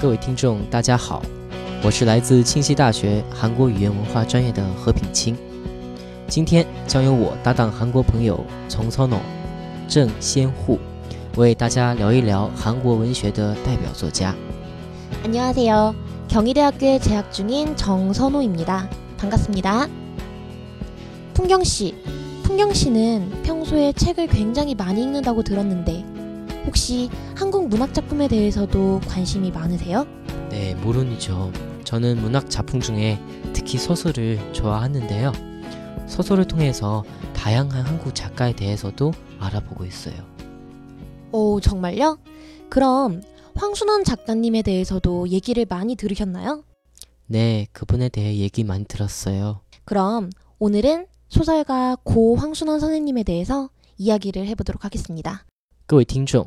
各位听众，大家好，我是来自庆熙大学韩国语言文化专业的何品清。今天将由我搭档韩国朋友从操农郑先护，为大家聊一聊韩国文学的代表作家。 안녕하세요. 경희대학교에 재학 중인 정선호입니다. 반갑습니다. 풍경 씨, 풍경 씨는 평소에 책을 굉장히 많이 읽는다고 들었는데 혹시 한국 문학 작품에 대해서도 관심이 많으세요? 네, 물론이죠. 저는 문학 작품 중에 특히 소설을 좋아하는데요. 소설을 통해서 다양한 한국 작가에 대해서도 알아보고 있어요. 오, 정말요? 그럼 황순원 작가님에 대해서도 얘기를 많이 들으셨나요? 네, 그분에 대해 얘기 많이 들었어요. 그럼 오늘은 소설가 고 황순원 선생님에 대해서 이야기를 해보도록 하겠습니다. 各位听众，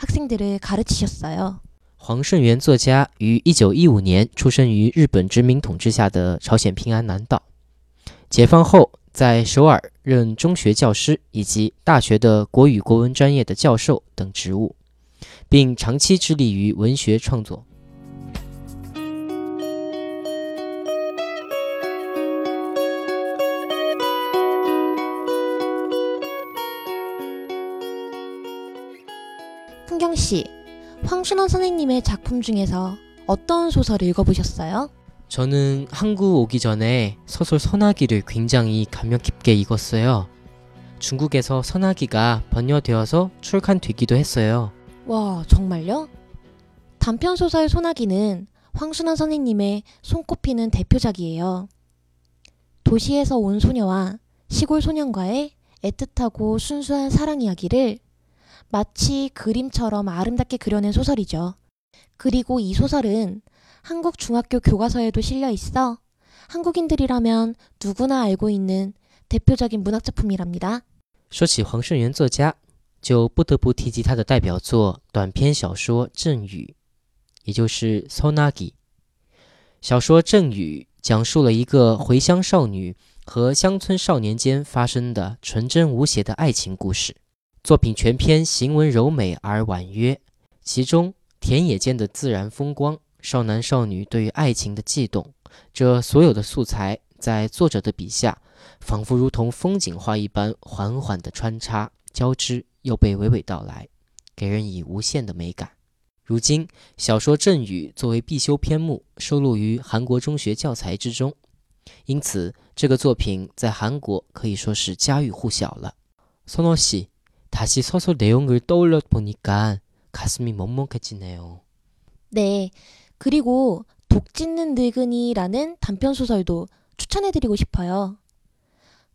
학생들을 가르치셨어요. 黄顺元作家于一九一五年出生于日本殖民统治下的朝鲜平安南道。解放后，在首尔任中学教师以及大学的国语国文专业的教授等职务，并长期致力于文学创作。 씨, 황순원 선생님의 작품 중에서 어떤 소설 읽어보셨어요? 저는 한국 오기 전에 소설 선하기를 굉장히 감명 깊게 읽었어요. 중국에서 선하기가 번역되어서 출간되기도 했어요. 와, 정말요? 단편 소설 소나기는 황순원 선생님의 손꼽히는 대표작이에요. 도시에서 온 소녀와 시골 소년과의 애틋하고 순수한 사랑 이야기를 마치 그림처럼 아름답게 그려낸 소설이죠. 그리고 이 소설은 한국 중학교 교과서에도 실려 있어 한국인들이라면 누구나 알고 있는 대표적인 문학 작품이랍니다. 说起黄顺元作家，就不得不提及他的代表作短篇小说《阵雨》，也就是 Sonagi。小说《阵雨》讲述了一个回乡少女和乡村少年间发生的纯真无邪的爱情故事。 作品全篇行文柔美而婉约，其中田野间的自然风光、少男少女对于爱情的悸动，这所有的素材在作者的笔下，仿佛如同风景画一般，缓缓地穿插交织，又被娓娓道来，给人以无限的美感。如今，小说《阵雨》作为必修篇目收录于韩国中学教材之中，因此这个作品在韩国可以说是家喻户晓了。《s o n o s i 다시소설내용을 떠올려 보니까 가슴이 먹먹해지네요。 네. 그리고 독 짖는 늙은이라는 단편 소설도 추천해드리고 싶어요.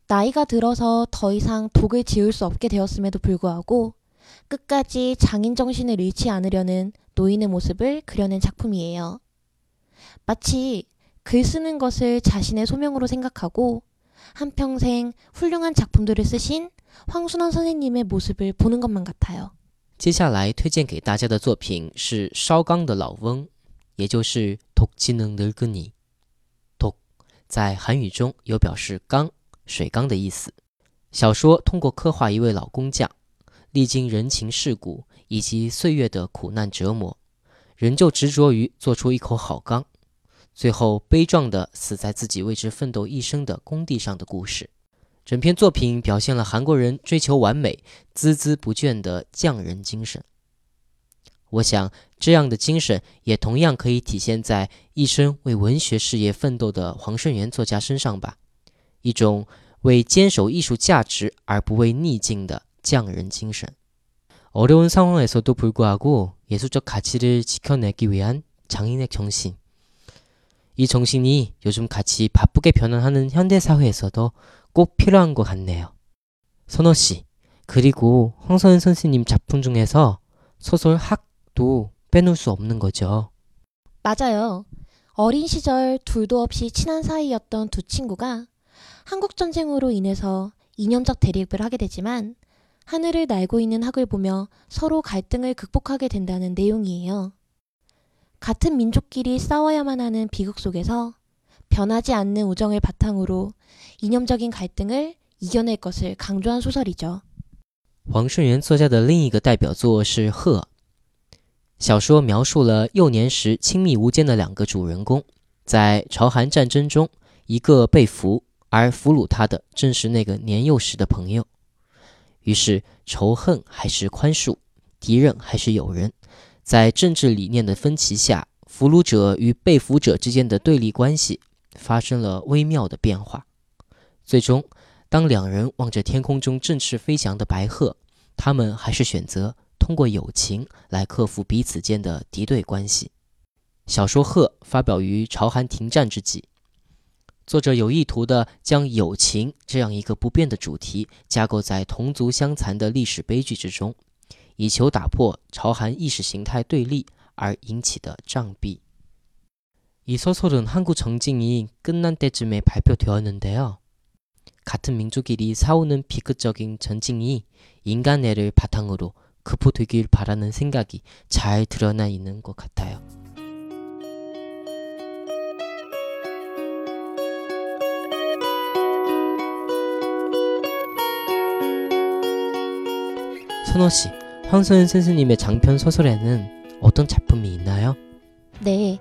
나이가 들어서 더 이상 독을 지을 수 없게 되었음에도 불구하고 끝까지 장인 정신을 잃지 않으려는 노인의 모습을 그려낸 작품이에요. 마치 글 쓰는 것을 자신의 소명으로 생각하고 한평생 훌륭한 작품들을 쓰신 황순원 선생님의 모습을 보는 것만 같아요. 接下来推荐给大家的作品是烧缸的老翁，也就是독지는늙은이。독在韩语中有表示缸、水缸的意思。小说通过刻画一位老工匠，历经人情世故以及岁月的苦难折磨，仍旧执着于做出一口好缸，最后悲壮地死在自己为之奋斗一生的工地上的故事。 整篇作品表现了韩国人追求完美、孜孜不倦的匠人精神。我想，这样的精神也同样可以体现在一生为文学事业奋斗的黄顺元作家身上吧。一种为坚守艺术价值而不畏逆境的匠人精神。어려운상황에서도불구하고예술적가치를지켜내기위한장인의정신 이 정신이 요즘 같이 바쁘게 변환하는 현대사회에서도 꼭 필요한 것 같네요. 선호 씨, 그리고 황선은 선생님 작품 중에서 소설 학도 빼놓을 수 없는 거죠. 맞아요. 어린 시절 둘도 없이 친한 사이였던 두 친구가 한국전쟁으로 인해서 이념적 대립을 하게 되지만 하늘을 날고 있는 학을 보며 서로 갈등을 극복하게 된다는 내용이에요. 같은 민족끼리 싸워야만 하는 비극 속에서 변하지 않는 우정을 바탕으로 이념적인 갈등을 이겨낼 것을 강조한 소설이죠. 黄顺元作家的另一个代表作是《鹤》。小说描述了幼年时亲密无间的两个主人公，在朝韩战争中，一个被俘，而俘虏他的正是那个年幼时的朋友。于是，仇恨还是宽恕，敌人还是友人，在政治理念的分歧下，俘虏者与被俘者之间的对立关系 发生了微妙的变化。最终，当两人望着天空中振翅飞翔的白鹤，他们还是选择。通过友情来克服彼此间的敌对关系。小说《鹤》发表于朝韩停战之际，作者有意图地将友情这样一个不变的主题架构在同族相残的历史悲剧之中，以求打破朝韩意识形态对立而引起的障壁。 이 소설은 한국전쟁이끝난 때쯤에 발표되었는데요 같은 민족끼리 싸우는 비극적인 전쟁이 인간애를 바탕으로 극복되길 바라는 생각이 잘 드러나 있는 것 같아요. 선호 씨, 황소연 선생님의 장편 소설에는 어떤 작품이 있나요? 네,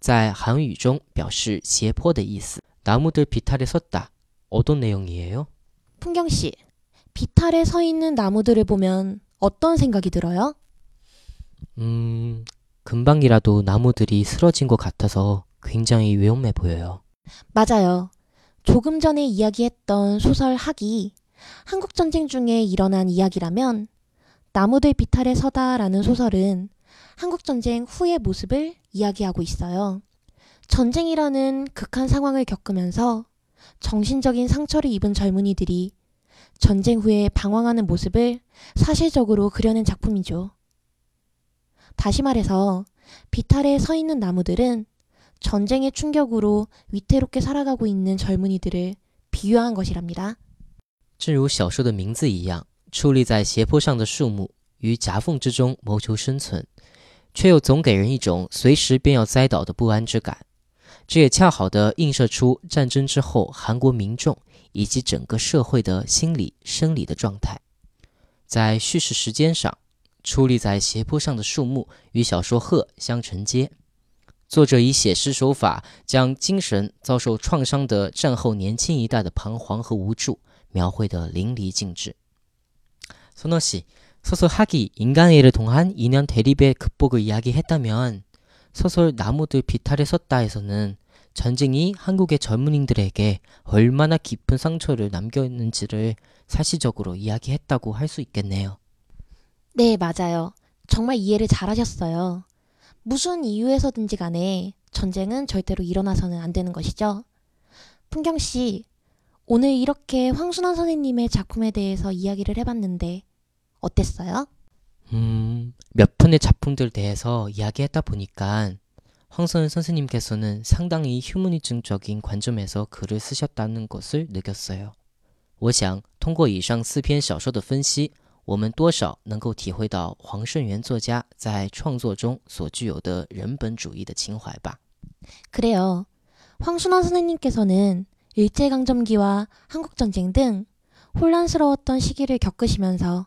在韩语中表示斜坡的意思。나무들비탈에섰다 어떤 내용이에요? 풍경 씨, 비탈에 서 있는 나무들을 보면 어떤 생각이 들어요? 음, 금방이라도 나무들이 쓰러진 것 같아서 굉장히 위험해 보여요. 맞아요. 조금 전에 이야기했던 소설 학이 한국전쟁 중에 일어난 이야기라면 나무들 비탈에 서다라는 소설은 한국전쟁 후의 모습을 이야기하고 있어요. 전쟁이라는 극한 상황을 겪으면서 정신적인 상처를 입은 젊은이들이 전쟁 후에 방황하는 모습을 사실적으로 그려낸 작품이죠. 다시 말해서 비탈에 서 있는 나무들은 전쟁의 충격으로 위태롭게 살아가고 있는 젊은이들을 비유한 것이랍니다. 正如小说的名字一样，矗立在斜坡上的树木，与夹缝之中谋求生存， 却又总给人一种随时便要栽倒的不安之感。这也恰好的映射出战争之后韩国民众以及整个社会的心理生理的状态。在叙事时间上，矗立在斜坡上的树木与小说《鹤》相承接。作者以写诗手法，将精神遭受创伤的战后年轻一代的彷徨和无助描绘得淋漓尽致。その詩。 소설 학이 인간애를통한인연 대립의 극복을 이야기했다면 소설 나무들 비탈에 섰다에서는 전쟁이 한국의 젊은이들에게 얼마나 깊은 상처를 남겼는지를 사실적으로 이야기했다고 할 수 있겠네요. 네, 맞아요. 정말 이해를 잘하셨어요. 무슨 이유에서든지 간에 전쟁은 절대로 일어나서는 안 되는 것이죠. 풍경 씨, 오늘 이렇게 황순원 선생님의 작품에 대해서 이야기를 해봤는데 어땠어요? 음, 몇 편의 작품들 대해서 이야기했다 보니까 황선 선생님께서는 상당히 휴머니즘적인 관점에서 글을 쓰셨다는 것을 느꼈어요. 我想通过以上四篇小说的分析，我们多少能够体会到黄胜元作家在创作中所具有的人本主义的情怀吧。 그래요. 황순원 선생님께서는 일제강점기와 한국전쟁 등 혼란스러웠던 시기를 겪으시면서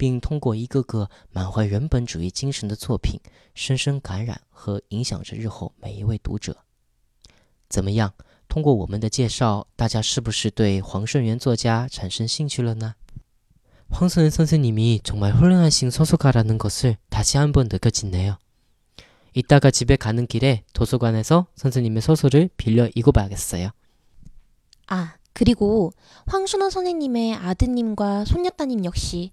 并通过一个个满怀人本主义精神的作品，深深感染和影响着日后每一位读者。怎么样？通过我们的介绍，大家是不是对黄胜元作家产生兴趣了呢？황선현선생님이정말훌륭하신소설가라는것을다시한번느껴지네요이따가집에가는길에도서관에서선생님의소설을빌려읽어봐야겠어요 아, 그리고 황순원 선생님의 아드님과 손녀따님 역시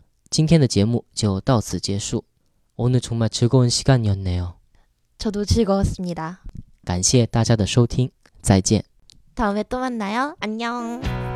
今天的节目就到此结束。오늘정말즐거운시간이었네요。 저도 즐거웠습니다. 感谢大家的收听，再见。 다음에 또 만나요. 안녕.